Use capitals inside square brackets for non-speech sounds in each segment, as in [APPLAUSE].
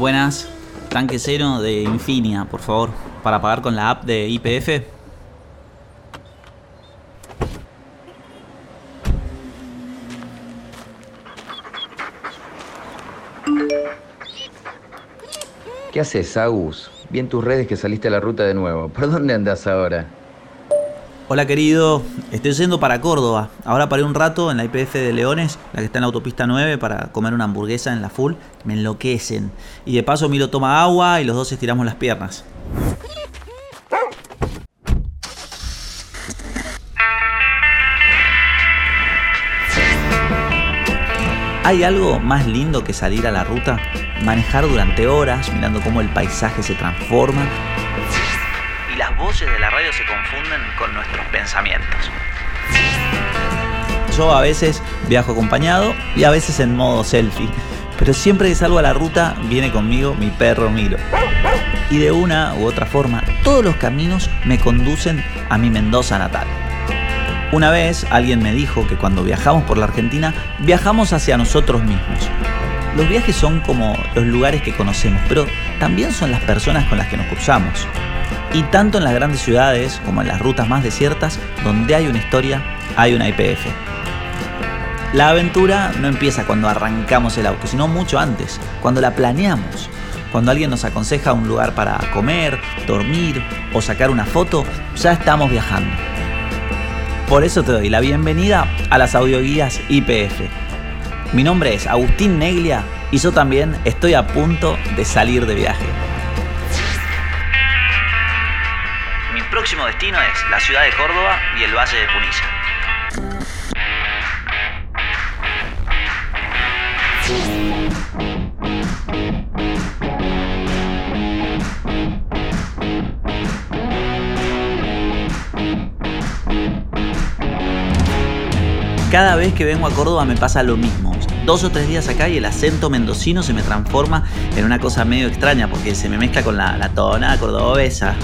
Buenas, tanque cero de Infinia, por favor, para pagar con la app de IPF. ¿Qué haces, Agus? Vi en tus redes que saliste a la ruta de nuevo. ¿Por dónde andas ahora? Hola querido, estoy yendo para Córdoba. Ahora paré un rato en la IPF de Leones, la que está en la autopista 9, para comer una hamburguesa en la full. Me enloquecen. Y de paso Milo toma agua y los dos estiramos las piernas. ¿Hay algo más lindo que salir a la ruta? Manejar durante horas mirando cómo el paisaje se transforma voces de la radio se confunden con nuestros pensamientos. Yo a veces viajo acompañado y a veces en modo selfie, pero siempre que salgo a la ruta viene conmigo mi perro Milo. Y de una u otra forma, todos los caminos me conducen a mi Mendoza natal. Una vez alguien me dijo que cuando viajamos por la Argentina, viajamos hacia nosotros mismos. Los viajes son como los lugares que conocemos, pero también son las personas con las que nos cruzamos. Y tanto en las grandes ciudades como en las rutas más desiertas, donde hay una historia, hay una IPF. La aventura no empieza cuando arrancamos el auto, sino mucho antes, cuando la planeamos. Cuando alguien nos aconseja un lugar para comer, dormir o sacar una foto, ya estamos viajando. Por eso te doy la bienvenida a las audioguías IPF. Mi nombre es Agustín Neglia y yo también estoy a punto de salir de viaje. Próximo destino es la ciudad de Córdoba y el Valle de Punilla. Cada vez que vengo a Córdoba me pasa lo mismo. Dos o tres días acá y el acento mendocino se me transforma en una cosa medio extraña porque se me mezcla con la, la tonada cordobesa.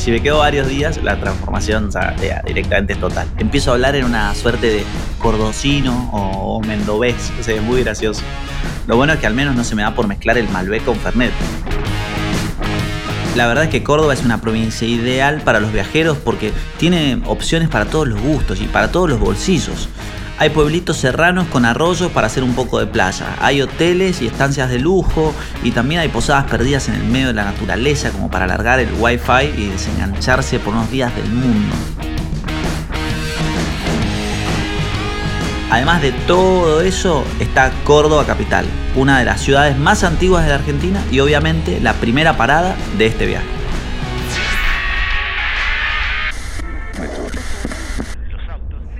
Si me quedo varios días, la transformación directamente es total. Empiezo a hablar en una suerte de cordocino o, o mendovés. O sea, es muy gracioso. Lo bueno es que al menos no se me da por mezclar el Malbec con Fernet. La verdad es que Córdoba es una provincia ideal para los viajeros porque tiene opciones para todos los gustos y para todos los bolsillos. Hay pueblitos serranos con arroyos para hacer un poco de playa. Hay hoteles y estancias de lujo y también hay posadas perdidas en el medio de la naturaleza como para alargar el wifi y desengancharse por unos días del mundo. Además de todo eso está Córdoba Capital, una de las ciudades más antiguas de la Argentina y obviamente la primera parada de este viaje.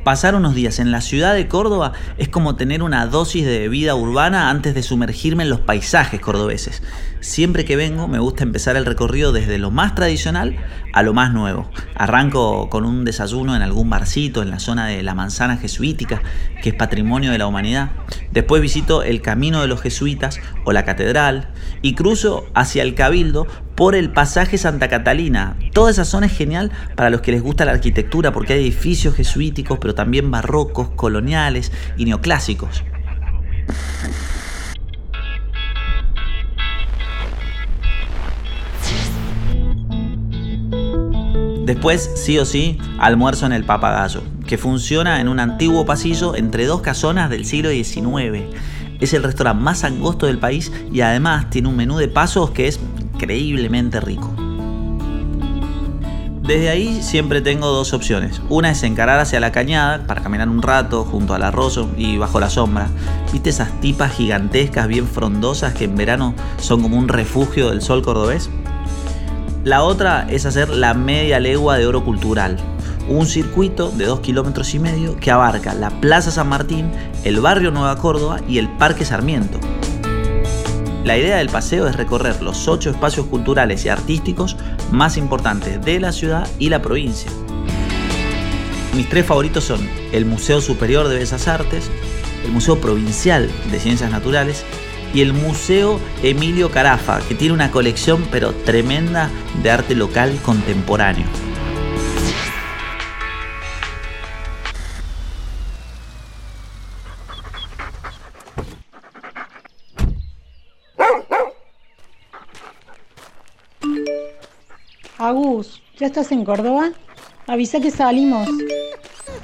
Pasar unos días en la ciudad de Córdoba es como tener una dosis de vida urbana antes de sumergirme en los paisajes cordobeses. Siempre que vengo me gusta empezar el recorrido desde lo más tradicional a lo más nuevo. Arranco con un desayuno en algún barcito en la zona de la manzana jesuítica, que es patrimonio de la humanidad. Después visito el Camino de los Jesuitas o la Catedral y cruzo hacia el Cabildo por el pasaje Santa Catalina. Toda esa zona es genial para los que les gusta la arquitectura porque hay edificios jesuíticos, pero también barrocos, coloniales y neoclásicos. Después, sí o sí, almuerzo en el Papagayo, que funciona en un antiguo pasillo entre dos casonas del siglo XIX. Es el restaurante más angosto del país y además tiene un menú de pasos que es increíblemente rico. Desde ahí siempre tengo dos opciones. Una es encarar hacia la cañada para caminar un rato junto al arroyo y bajo la sombra. ¿Viste esas tipas gigantescas bien frondosas que en verano son como un refugio del sol cordobés? La otra es hacer la media legua de oro cultural, un circuito de 2 kilómetros y medio que abarca la Plaza San Martín, el barrio Nueva Córdoba y el Parque Sarmiento. La idea del paseo es recorrer los ocho espacios culturales y artísticos más importantes de la ciudad y la provincia. Mis tres favoritos son el Museo Superior de Bellas Artes, el Museo Provincial de Ciencias Naturales y el Museo Emilio Carafa, que tiene una colección pero tremenda de arte local contemporáneo. ¿Ya estás en Córdoba? Avisa que salimos.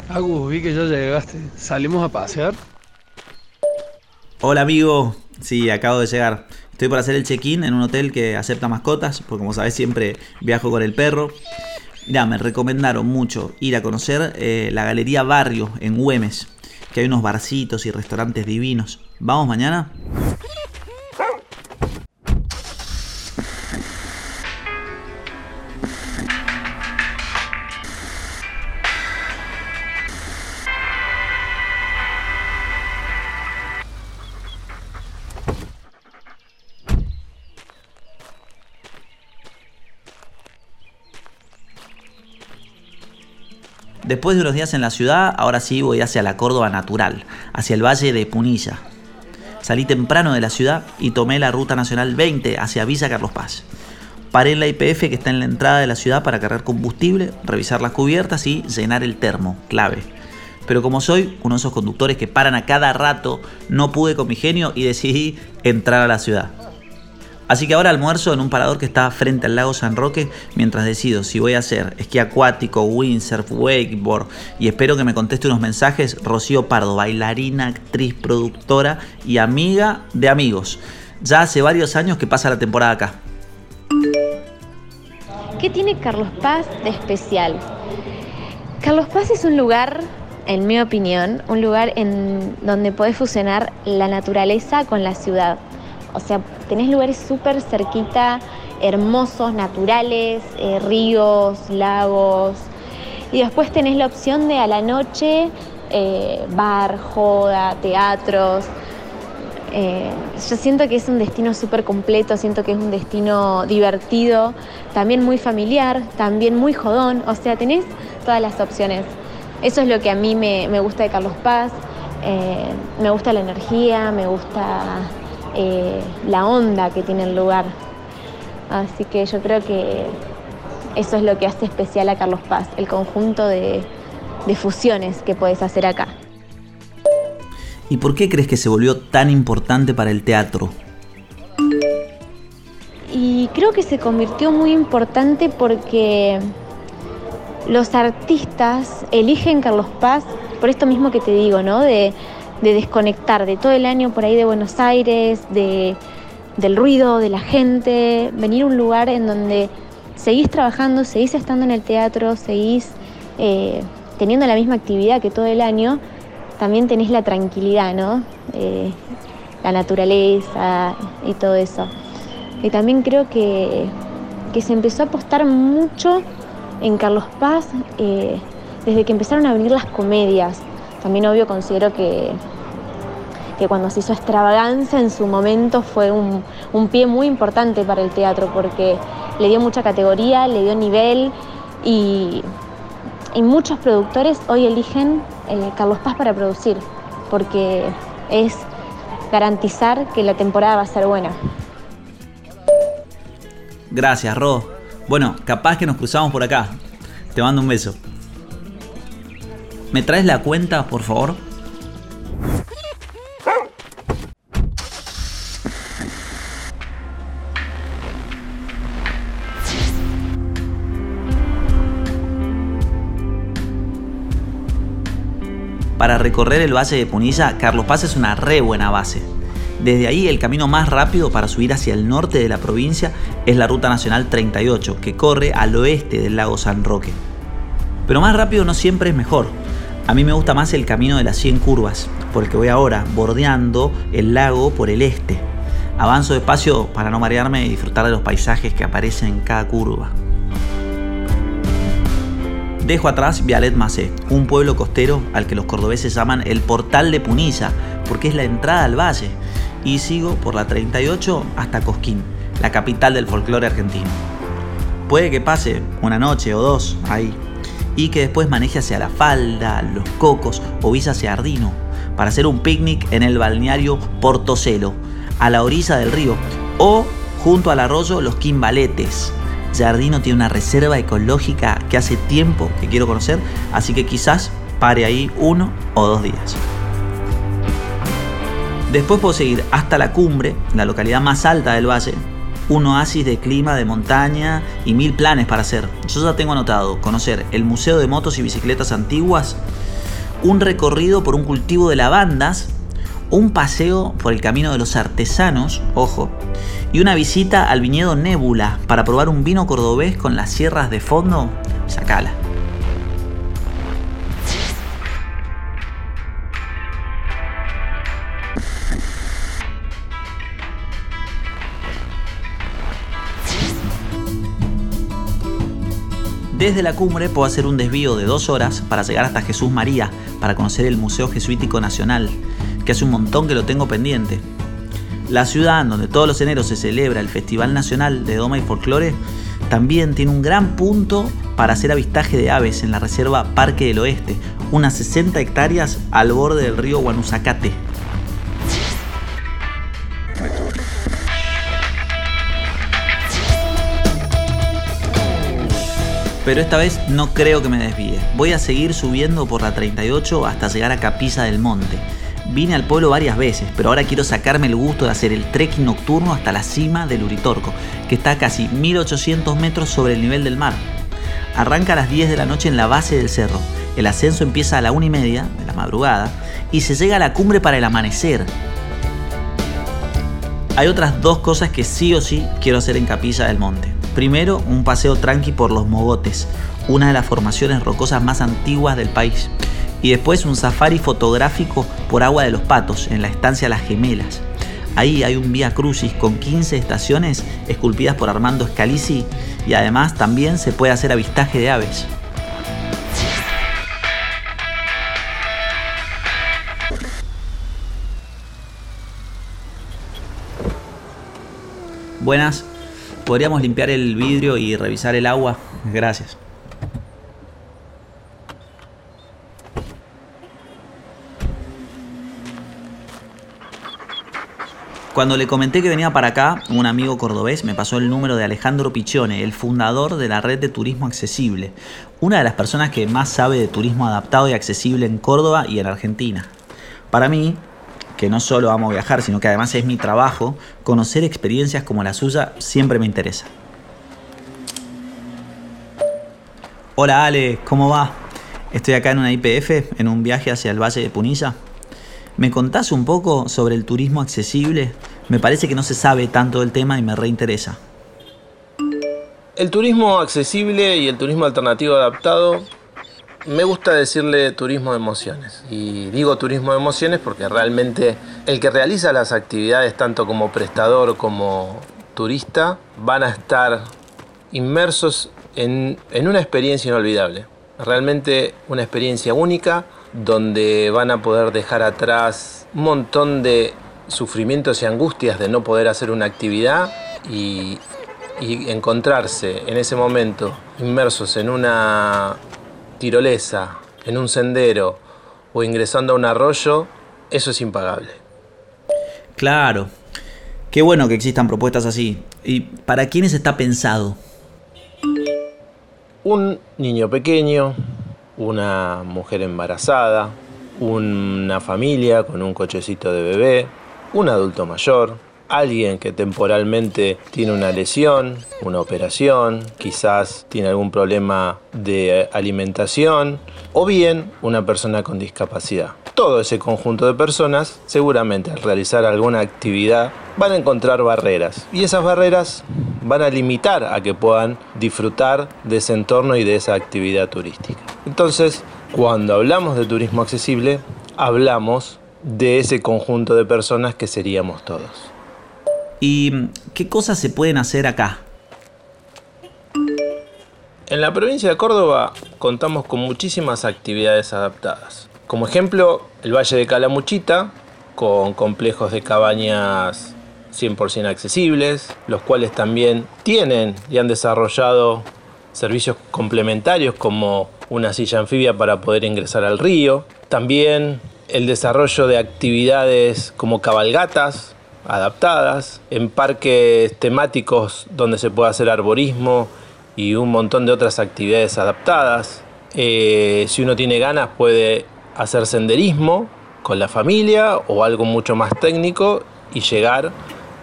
Agus, vi que ya llegaste. ¿Salimos a pasear? Hola amigo, sí, acabo de llegar. Estoy por hacer el check-in en un hotel que acepta mascotas, porque como sabes siempre viajo con el perro. Ya, me recomendaron mucho ir a conocer eh, la Galería Barrio en Güemes, que hay unos barcitos y restaurantes divinos. ¿Vamos mañana? Después de unos días en la ciudad, ahora sí voy hacia la Córdoba natural, hacia el valle de Punilla. Salí temprano de la ciudad y tomé la ruta nacional 20 hacia Villa Carlos Paz. Paré en la IPF que está en la entrada de la ciudad para cargar combustible, revisar las cubiertas y llenar el termo, clave. Pero como soy uno de esos conductores que paran a cada rato, no pude con mi genio y decidí entrar a la ciudad. Así que ahora almuerzo en un parador que está frente al lago San Roque mientras decido si voy a hacer esquí acuático, windsurf, wakeboard y espero que me conteste unos mensajes Rocío Pardo, bailarina, actriz, productora y amiga de amigos. Ya hace varios años que pasa la temporada acá. ¿Qué tiene Carlos Paz de especial? Carlos Paz es un lugar, en mi opinión, un lugar en donde podés fusionar la naturaleza con la ciudad. O sea, tenés lugares súper cerquita, hermosos, naturales, eh, ríos, lagos. Y después tenés la opción de a la noche eh, bar, joda, teatros. Eh, yo siento que es un destino súper completo, siento que es un destino divertido, también muy familiar, también muy jodón, o sea, tenés todas las opciones. Eso es lo que a mí me, me gusta de Carlos Paz, me gusta la energía, me gusta eh, la onda que tiene el lugar. Así que yo creo que eso es lo que hace especial a Carlos Paz, el conjunto de, fusiones que puedes hacer acá. ¿Y por qué crees que se volvió tan importante para el teatro? Y creo que se convirtió muy importante porque los artistas eligen Carlos Paz por esto mismo que te digo, ¿no? De, de desconectar de todo el año por ahí de Buenos Aires, de, del ruido, de la gente, venir a un lugar en donde seguís trabajando, seguís estando en el teatro, seguís eh, teniendo la misma actividad que todo el año, también tenés la tranquilidad, ¿no? Eh, la naturaleza y todo eso. Y también creo que, se empezó a apostar mucho en Carlos Paz eh, desde que empezaron a venir las comedias. También obvio considero que, que cuando se hizo extravaganza en su momento fue un, pie muy importante para el teatro porque le dio mucha categoría, le dio nivel y, muchos productores hoy eligen eh, Carlos Paz para producir porque es garantizar que la temporada va a ser buena. Gracias, Ro. Bueno, capaz que nos cruzamos por acá. Te mando un beso. ¿Me traes la cuenta, por favor? Para recorrer el valle de Punilla, Carlos Paz es una re buena base. Desde ahí el camino más rápido para subir hacia el norte de la provincia es la Ruta Nacional 38, que corre al oeste del lago San Roque. Pero más rápido no siempre es mejor. A mí me gusta más el camino de las 100 curvas, porque voy ahora bordeando el lago por el este. Avanzo despacio para no marearme y disfrutar de los paisajes que aparecen en cada curva. Dejo atrás Vialet Macé, un pueblo costero al que los cordobeses llaman el Portal de Punilla, porque es la entrada al valle, y sigo por la 38 hasta Cosquín, la capital del folclore argentino. Puede que pase una noche o dos ahí, y que después maneje hacia La Falda, Los Cocos o Villa hacia Ardino para hacer un picnic en el balneario Portocelo, a la orilla del río, o junto al arroyo Los Quimbaletes. Jardino tiene una reserva ecológica que hace tiempo que quiero conocer, así que quizás pare ahí uno o dos días. Después puedo seguir hasta la cumbre, la localidad más alta del valle, un oasis de clima, de montaña y mil planes para hacer. Yo ya tengo anotado conocer el Museo de Motos y Bicicletas Antiguas, un recorrido por un cultivo de lavandas, un paseo por el Camino de los Artesanos, ojo, y una visita al viñedo Nébula para probar un vino cordobés con las sierras de fondo, sacala. Desde la cumbre puedo hacer un desvío de dos horas para llegar hasta Jesús María, para conocer el Museo Jesuítico Nacional, que hace un montón que lo tengo pendiente. La ciudad donde todos los eneros se celebra el Festival Nacional de Doma y Folclore también tiene un gran punto para hacer avistaje de aves en la reserva Parque del Oeste, unas 60 hectáreas al borde del río Guanuzacate. Pero esta vez no creo que me desvíe. Voy a seguir subiendo por la 38 hasta llegar a Capilla del Monte. Vine al pueblo varias veces, pero ahora quiero sacarme el gusto de hacer el trekking nocturno hasta la cima del Uritorco, que está a casi 1800 metros sobre el nivel del mar. Arranca a las 10 de la noche en la base del cerro. El ascenso empieza a la 1 y media de la madrugada y se llega a la cumbre para el amanecer. Hay otras dos cosas que sí o sí quiero hacer en Capilla del Monte. Primero, un paseo tranqui por los Mogotes, una de las formaciones rocosas más antiguas del país. Y después un safari fotográfico por Agua de los Patos, en la estancia Las Gemelas. Ahí hay un vía crucis con 15 estaciones esculpidas por Armando Scalisi y además también se puede hacer avistaje de aves. Buenas, ¿Podríamos limpiar el vidrio y revisar el agua? Gracias. Cuando le comenté que venía para acá, un amigo cordobés me pasó el número de Alejandro Pichone, el fundador de la red de turismo accesible, una de las personas que más sabe de turismo adaptado y accesible en Córdoba y en Argentina. Para mí, que no solo amo viajar, sino que además es mi trabajo, conocer experiencias como la suya siempre me interesa. Hola Ale, ¿cómo va? Estoy acá en una IPF, en un viaje hacia el Valle de Punilla. ¿Me contás un poco sobre el turismo accesible? Me parece que no se sabe tanto del tema y me reinteresa. El turismo accesible y el turismo alternativo adaptado me gusta decirle turismo de emociones. Y digo turismo de emociones porque realmente el que realiza las actividades, tanto como prestador como turista, van a estar inmersos en, una experiencia inolvidable. Realmente una experiencia única donde van a poder dejar atrás un montón de sufrimientos y angustias de no poder hacer una actividad y encontrarse en ese momento inmersos en una tirolesa, en un sendero o ingresando a un arroyo, eso es impagable. Claro. Qué bueno que existan propuestas así. ¿Y para quiénes está pensado? Un niño pequeño, una mujer embarazada, una familia con un cochecito de bebé, un adulto mayor, alguien que temporalmente tiene una lesión, una operación, quizás tiene algún problema de alimentación o bien una persona con discapacidad. Todo ese conjunto de personas seguramente al realizar alguna actividad van a encontrar barreras y esas barreras van a limitar a que puedan disfrutar de ese entorno y de esa actividad turística. Entonces, cuando hablamos de turismo accesible, hablamos de ese conjunto de personas que seríamos todos. ¿Y qué cosas se pueden hacer acá? En la provincia de Córdoba contamos con muchísimas actividades adaptadas. Como ejemplo, el Valle de Calamuchita, con complejos de cabañas 100% accesibles, los cuales también tienen y han desarrollado servicios complementarios como una silla anfibia para poder ingresar al río. También el desarrollo de actividades como cabalgatas adaptadas, en parques temáticos donde se puede hacer arborismo y un montón de otras actividades adaptadas. Eh, si uno tiene ganas puede hacer senderismo con la familia o algo mucho más técnico y llegar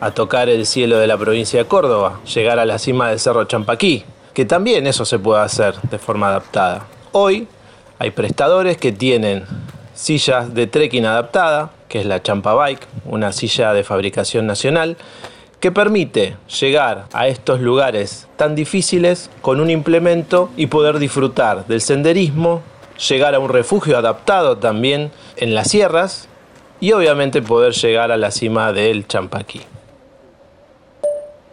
a tocar el cielo de la provincia de Córdoba, llegar a la cima del Cerro Champaquí, que también eso se puede hacer de forma adaptada. Hoy hay prestadores que tienen sillas de trekking adaptada, que es la Champa Bike, una silla de fabricación nacional, que permite llegar a estos lugares tan difíciles con un implemento y poder disfrutar del senderismo, llegar a un refugio adaptado también en las sierras y obviamente poder llegar a la cima del Champaquí.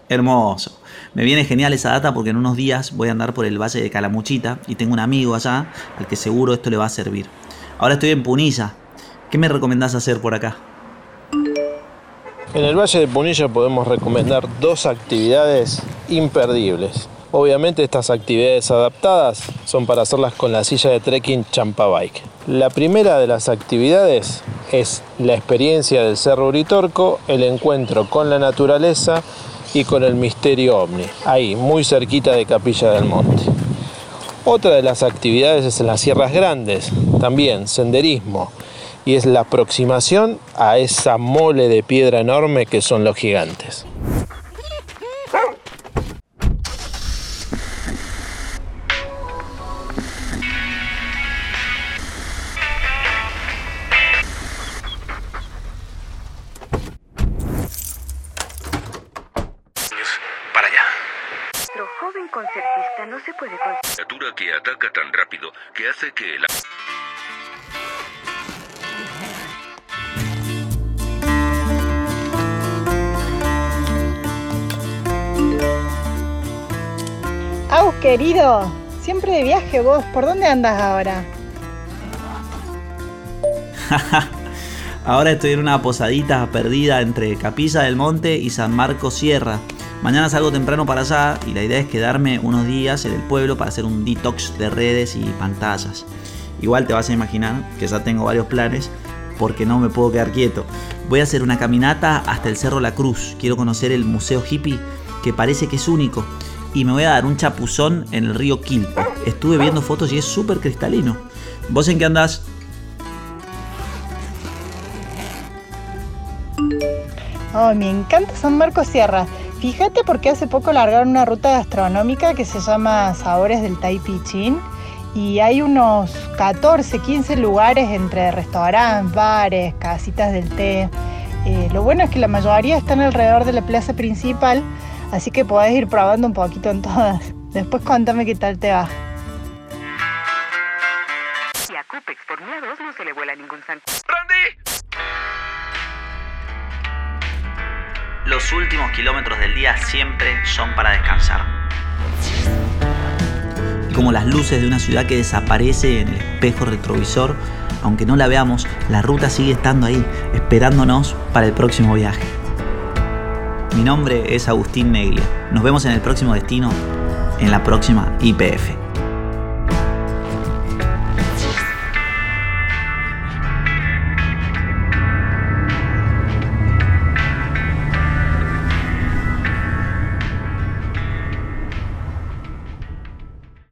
Hermoso. Me viene genial esa data porque en unos días voy a andar por el Valle de Calamuchita y tengo un amigo allá al que seguro esto le va a servir. Ahora estoy en Punilla. ¿Qué me recomendás hacer por acá? En el Valle de Punilla podemos recomendar dos actividades imperdibles. Obviamente estas actividades adaptadas son para hacerlas con la silla de trekking Champa Bike. La primera de las actividades es la experiencia del Cerro Uritorco, el encuentro con la naturaleza y con el misterio ovni, ahí, muy cerquita de Capilla del Monte. Otra de las actividades es en las Sierras Grandes, también senderismo, y es la aproximación a esa mole de piedra enorme que son los gigantes. Querido, siempre de viaje vos, ¿por dónde andas ahora? [LAUGHS] Ahora estoy en una posadita perdida entre Capilla del Monte y San Marcos Sierra. Mañana salgo temprano para allá y la idea es quedarme unos días en el pueblo para hacer un detox de redes y pantallas. Igual te vas a imaginar que ya tengo varios planes porque no me puedo quedar quieto. Voy a hacer una caminata hasta el Cerro La Cruz. Quiero conocer el Museo Hippie que parece que es único. Y me voy a dar un chapuzón en el río Quilpo. Estuve viendo fotos y es súper cristalino. ¿Vos en qué andás? Oh, me encanta San Marcos Sierra. Fíjate porque hace poco largaron una ruta gastronómica que se llama Sabores del Taipichín y hay unos 14, 15 lugares entre restaurantes, bares, casitas del té. Eh, lo bueno es que la mayoría están alrededor de la plaza principal, así que podés ir probando un poquito en todas. Después contame qué tal te va. Y a Copex por mí a dos no se le vuela ningún zancudo. Los últimos kilómetros del día siempre son para descansar. Y como las luces de una ciudad que desaparece en el espejo retrovisor, aunque no la veamos, la ruta sigue estando ahí, esperándonos para el próximo viaje. Mi nombre es Agustín Neglia. Nos vemos en el próximo destino, en la próxima IPF.